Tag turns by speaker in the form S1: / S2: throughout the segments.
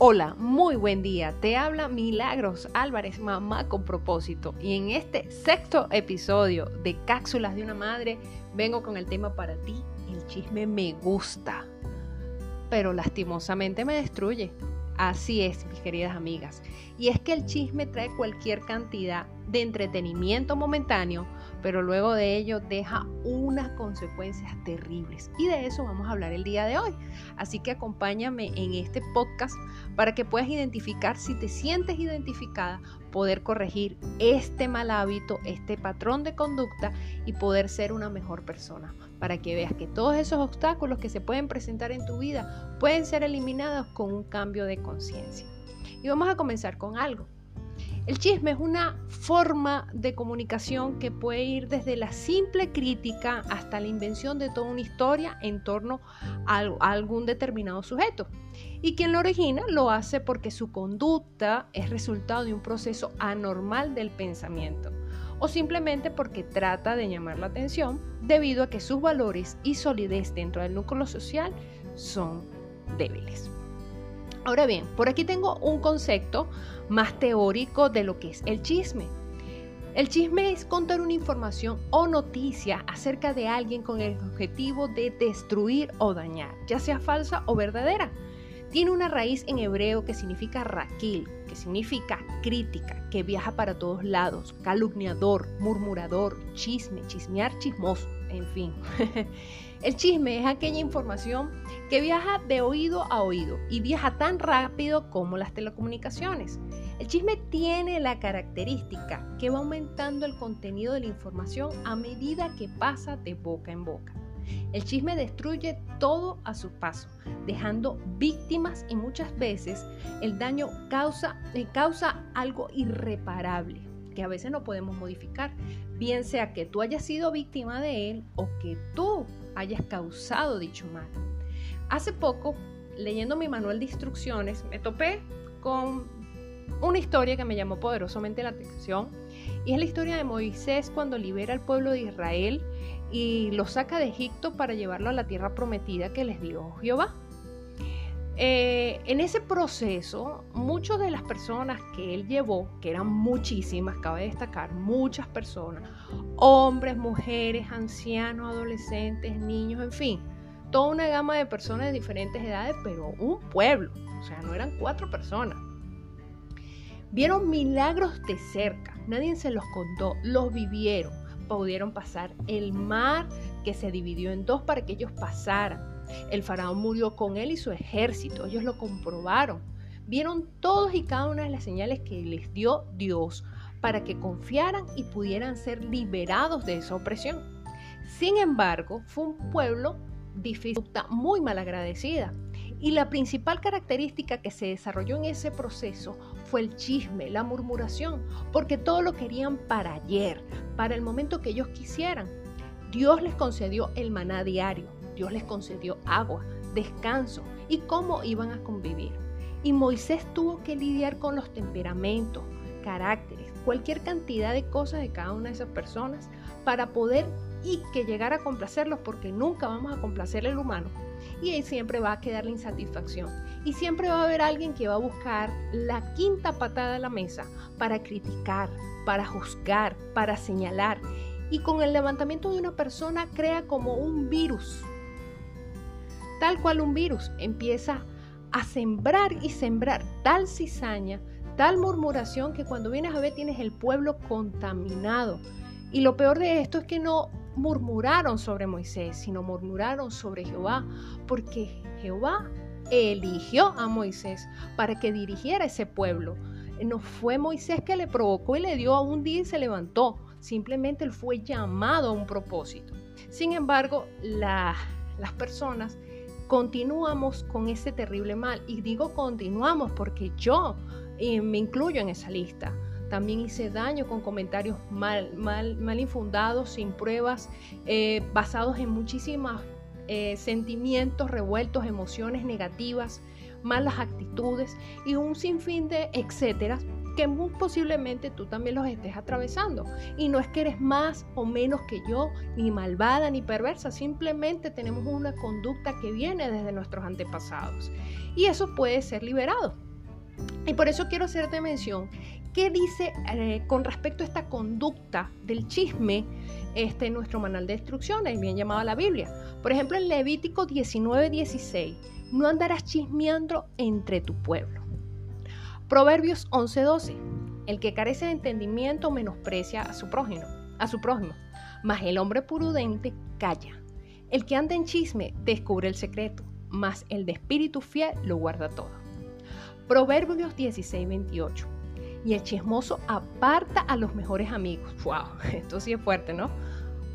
S1: Hola, muy buen día. Te habla Milagros Álvarez, mamá con propósito. Y en este sexto episodio de Cápsulas de una Madre, vengo con el tema para ti. El chisme me gusta, pero lastimosamente me destruye. Así es, mis queridas amigas. Y es que el chisme trae cualquier cantidad de entretenimiento momentáneo, pero luego de ello deja unas consecuencias terribles. Y de eso vamos a hablar el día de hoy. Así que acompáñame en este podcast para que puedas identificar si te sientes identificada, poder corregir este mal hábito, este patrón de conducta y poder ser una mejor persona. Para que veas que todos esos obstáculos que se pueden presentar en tu vida pueden ser eliminados con un cambio de conciencia. Y vamos a comenzar con algo. El chisme es una forma de comunicación que puede ir desde la simple crítica hasta la invención de toda una historia en torno a, algún determinado sujeto. Y quien lo origina lo hace porque su conducta es resultado de un proceso anormal del pensamiento o simplemente porque trata de llamar la atención debido a que sus valores y solidez dentro del núcleo social son débiles. Ahora bien, por aquí tengo un concepto más teórico de lo que es el chisme. El chisme es contar una información o noticia acerca de alguien con el objetivo de destruir o dañar, ya sea falsa o verdadera. Tiene una raíz en hebreo que significa raquil, que significa crítica, que viaja para todos lados, calumniador, murmurador, chisme, chismear, chismoso, en fin. El chisme es aquella información que viaja de oído a oído y viaja tan rápido como las telecomunicaciones. El chisme tiene la característica que va aumentando el contenido de la información a medida que pasa de boca en boca. El chisme destruye todo a su paso, dejando víctimas y muchas veces el daño causa, eh, causa algo irreparable que a veces no podemos modificar, bien sea que tú hayas sido víctima de él o que tú hayas causado dicho mal. Hace poco, leyendo mi manual de instrucciones, me topé con una historia que me llamó poderosamente la atención y es la historia de Moisés cuando libera al pueblo de Israel y lo saca de Egipto para llevarlo a la tierra prometida que les dio Jehová. Eh, en ese proceso, muchas de las personas que él llevó, que eran muchísimas, cabe destacar, muchas personas, hombres, mujeres, ancianos, adolescentes, niños, en fin, toda una gama de personas de diferentes edades, pero un pueblo, o sea, no eran cuatro personas. Vieron milagros de cerca, nadie se los contó, los vivieron, pudieron pasar el mar que se dividió en dos para que ellos pasaran el faraón murió con él y su ejército. Ellos lo comprobaron. Vieron todos y cada una de las señales que les dio Dios para que confiaran y pudieran ser liberados de esa opresión. Sin embargo, fue un pueblo difícil, muy mal agradecida. Y la principal característica que se desarrolló en ese proceso fue el chisme, la murmuración, porque todo lo querían para ayer, para el momento que ellos quisieran. Dios les concedió el maná diario, Dios les concedió agua, descanso y cómo iban a convivir. Y Moisés tuvo que lidiar con los temperamentos, caracteres, cualquier cantidad de cosas de cada una de esas personas para poder y que llegara a complacerlos porque nunca vamos a complacer al humano. Y ahí siempre va a quedar la insatisfacción. Y siempre va a haber alguien que va a buscar la quinta patada de la mesa para criticar, para juzgar, para señalar. Y con el levantamiento de una persona crea como un virus tal cual un virus, empieza a sembrar y sembrar tal cizaña, tal murmuración que cuando vienes a ver tienes el pueblo contaminado. Y lo peor de esto es que no murmuraron sobre Moisés, sino murmuraron sobre Jehová, porque Jehová eligió a Moisés para que dirigiera ese pueblo. No fue Moisés que le provocó y le dio a un día y se levantó. Simplemente él fue llamado a un propósito. Sin embargo, las personas continuamos con ese terrible mal. Y digo continuamos porque yo eh, me incluyo en esa lista. También hice daño con comentarios mal, mal, mal infundados, sin pruebas, eh, basados en muchísimos eh, sentimientos revueltos, emociones negativas, malas actitudes y un sinfín de etcétera que muy posiblemente tú también los estés atravesando. Y no es que eres más o menos que yo, ni malvada ni perversa, simplemente tenemos una conducta que viene desde nuestros antepasados. Y eso puede ser liberado. Y por eso quiero hacerte mención ¿Qué dice eh, con respecto a esta conducta del chisme este, nuestro manual de instrucciones, bien llamado la Biblia? Por ejemplo, en Levítico 19, 16, no andarás chismeando entre tu pueblo. Proverbios 11, 12, el que carece de entendimiento menosprecia a su prójimo, a su prójimo, mas el hombre prudente calla. El que anda en chisme descubre el secreto, mas el de espíritu fiel lo guarda todo. Proverbios 16, 28 y el chismoso aparta a los mejores amigos. ¡Wow! Esto sí es fuerte, ¿no?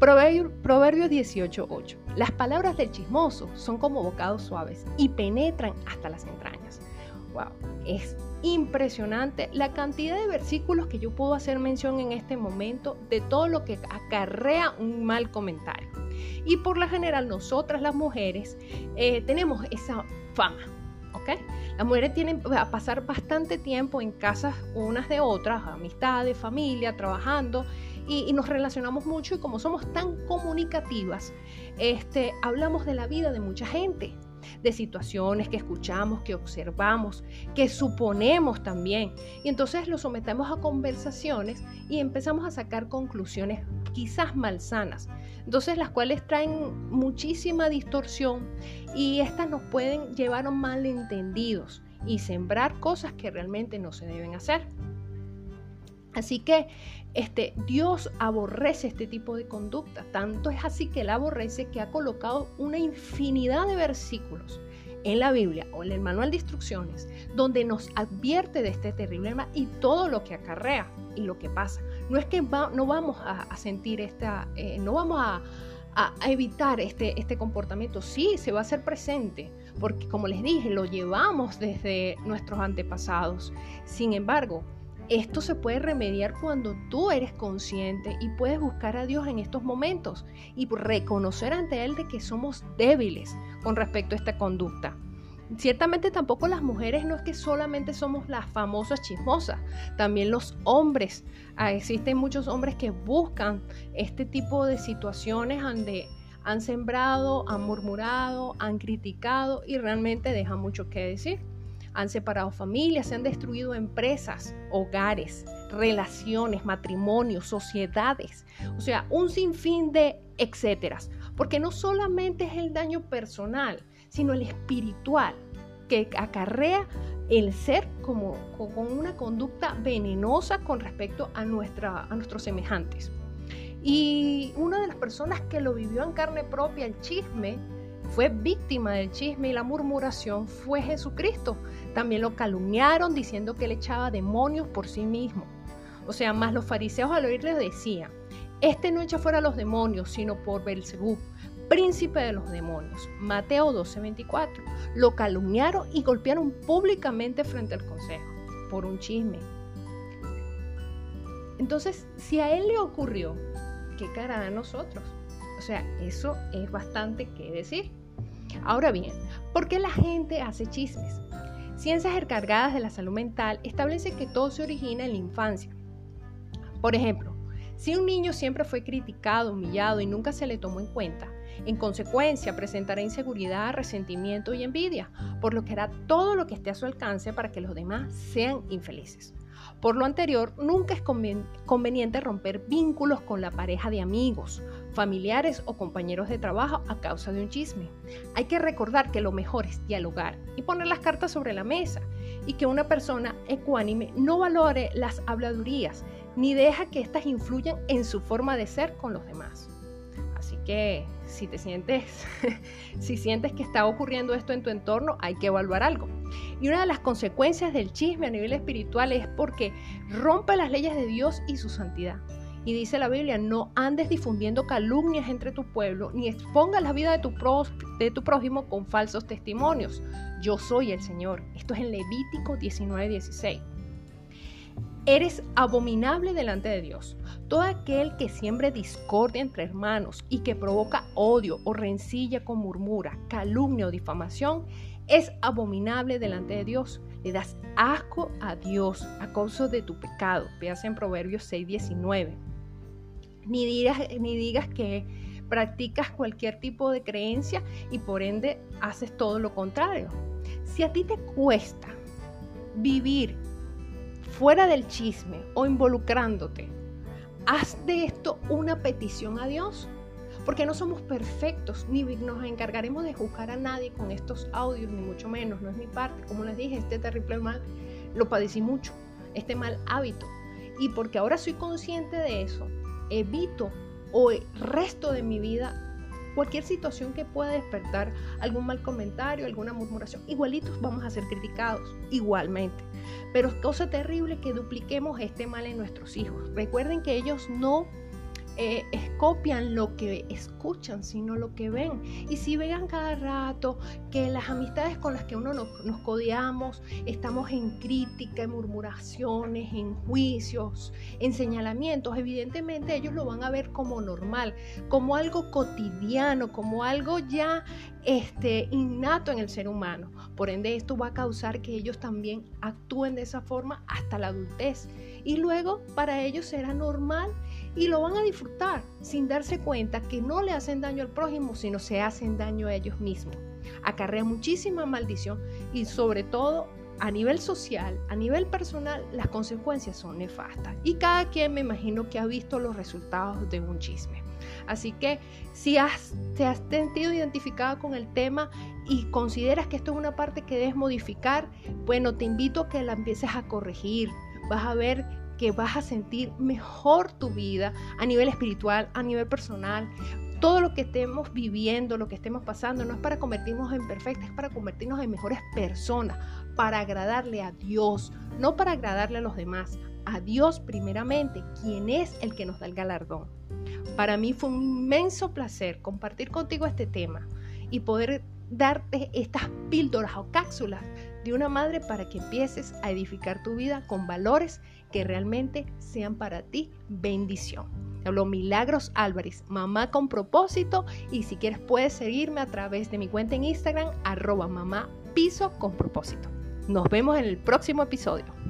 S1: Proverbios 18:8. Las palabras del chismoso son como bocados suaves y penetran hasta las entrañas. ¡Wow! Es impresionante la cantidad de versículos que yo puedo hacer mención en este momento de todo lo que acarrea un mal comentario. Y por la general nosotras las mujeres eh, tenemos esa fama, ¿ok? Las mujeres tienen a pasar bastante tiempo en casas unas de otras, amistades, familia, trabajando, y, nos relacionamos mucho y como somos tan comunicativas, este, hablamos de la vida de mucha gente, de situaciones que escuchamos, que observamos, que suponemos también. Y entonces lo sometemos a conversaciones y empezamos a sacar conclusiones quizás malsanas. Entonces las cuales traen muchísima distorsión y estas nos pueden llevar a malentendidos y sembrar cosas que realmente no se deben hacer. Así que este, Dios aborrece este tipo de conducta. Tanto es así que Él aborrece que ha colocado una infinidad de versículos en la Biblia o en el manual de instrucciones donde nos advierte de este terrible mal y todo lo que acarrea y lo que pasa. No es que no vamos a, sentir esta, eh, no vamos a, evitar este, este comportamiento. Sí, se va a hacer presente, porque como les dije, lo llevamos desde nuestros antepasados. Sin embargo, esto se puede remediar cuando tú eres consciente y puedes buscar a Dios en estos momentos y reconocer ante Él de que somos débiles con respecto a esta conducta. Ciertamente tampoco las mujeres no es que solamente somos las famosas chismosas, también los hombres. Ah, existen muchos hombres que buscan este tipo de situaciones donde han sembrado, han murmurado, han criticado y realmente dejan mucho que decir han separado familias, se han destruido empresas, hogares, relaciones, matrimonios, sociedades, o sea, un sinfín de etcéteras, porque no solamente es el daño personal, sino el espiritual que acarrea el ser como con una conducta venenosa con respecto a, nuestra, a nuestros semejantes. Y una de las personas que lo vivió en carne propia, el chisme, fue víctima del chisme y la murmuración fue Jesucristo. También lo calumniaron diciendo que él echaba demonios por sí mismo. O sea, más los fariseos al oírle decían, este no echa fuera los demonios, sino por Belzebú, príncipe de los demonios. Mateo 12:24. Lo calumniaron y golpearon públicamente frente al consejo por un chisme. Entonces, si a él le ocurrió, ¿qué cara a nosotros? O sea, eso es bastante que decir. Ahora bien, ¿por qué la gente hace chismes? Ciencias encargadas de la salud mental establecen que todo se origina en la infancia. Por ejemplo, si un niño siempre fue criticado, humillado y nunca se le tomó en cuenta, en consecuencia presentará inseguridad, resentimiento y envidia, por lo que hará todo lo que esté a su alcance para que los demás sean infelices. Por lo anterior, nunca es conveniente romper vínculos con la pareja de amigos, familiares o compañeros de trabajo a causa de un chisme. Hay que recordar que lo mejor es dialogar y poner las cartas sobre la mesa y que una persona ecuánime no valore las habladurías ni deja que éstas influyan en su forma de ser con los demás. Así que si te sientes, si sientes que está ocurriendo esto en tu entorno, hay que evaluar algo. Y una de las consecuencias del chisme a nivel espiritual es porque rompe las leyes de Dios y su santidad. Y dice la Biblia, no andes difundiendo calumnias entre tu pueblo, ni expongas la vida de tu, prójimo con falsos testimonios. Yo soy el Señor. Esto es en Levítico 19:16. Eres abominable delante de Dios. Todo aquel que siembre discordia entre hermanos y que provoca odio o rencilla con murmura, calumnia o difamación, es abominable delante de Dios. Le das asco a Dios a causa de tu pecado. Veas en Proverbios 6:19. Ni digas, ni digas que practicas cualquier tipo de creencia y por ende haces todo lo contrario. Si a ti te cuesta vivir fuera del chisme o involucrándote, haz de esto una petición a Dios. Porque no somos perfectos, ni nos encargaremos de juzgar a nadie con estos audios, ni mucho menos, no es mi parte. Como les dije, este terrible mal lo padecí mucho, este mal hábito. Y porque ahora soy consciente de eso, evito o resto de mi vida cualquier situación que pueda despertar algún mal comentario, alguna murmuración, igualitos vamos a ser criticados, igualmente. Pero cosa terrible que dupliquemos este mal en nuestros hijos. Recuerden que ellos no eh, copian lo que escuchan, sino lo que ven. Y si vean cada rato que las amistades con las que uno nos, nos codiamos, estamos en crítica, en murmuraciones, en juicios, en señalamientos, evidentemente ellos lo van a ver como normal, como algo cotidiano, como algo ya este, innato en el ser humano. Por ende, esto va a causar que ellos también actúen de esa forma hasta la adultez. Y luego para ellos será normal y lo van a disfrutar sin darse cuenta que no le hacen daño al prójimo, sino se hacen daño a ellos mismos. Acarrea muchísima maldición y sobre todo a nivel social, a nivel personal, las consecuencias son nefastas. Y cada quien me imagino que ha visto los resultados de un chisme. Así que si has, te has sentido identificado con el tema y consideras que esto es una parte que debes modificar, bueno, te invito a que la empieces a corregir. Vas a ver que vas a sentir mejor tu vida a nivel espiritual, a nivel personal. Todo lo que estemos viviendo, lo que estemos pasando, no es para convertirnos en perfectos, es para convertirnos en mejores personas, para agradarle a Dios, no para agradarle a los demás, a Dios primeramente, quien es el que nos da el galardón. Para mí fue un inmenso placer compartir contigo este tema y poder darte estas píldoras o cápsulas de una madre para que empieces a edificar tu vida con valores que realmente sean para ti bendición. Te hablo Milagros Álvarez, mamá con propósito y si quieres puedes seguirme a través de mi cuenta en Instagram arroba mamá piso con propósito. Nos vemos en el próximo episodio.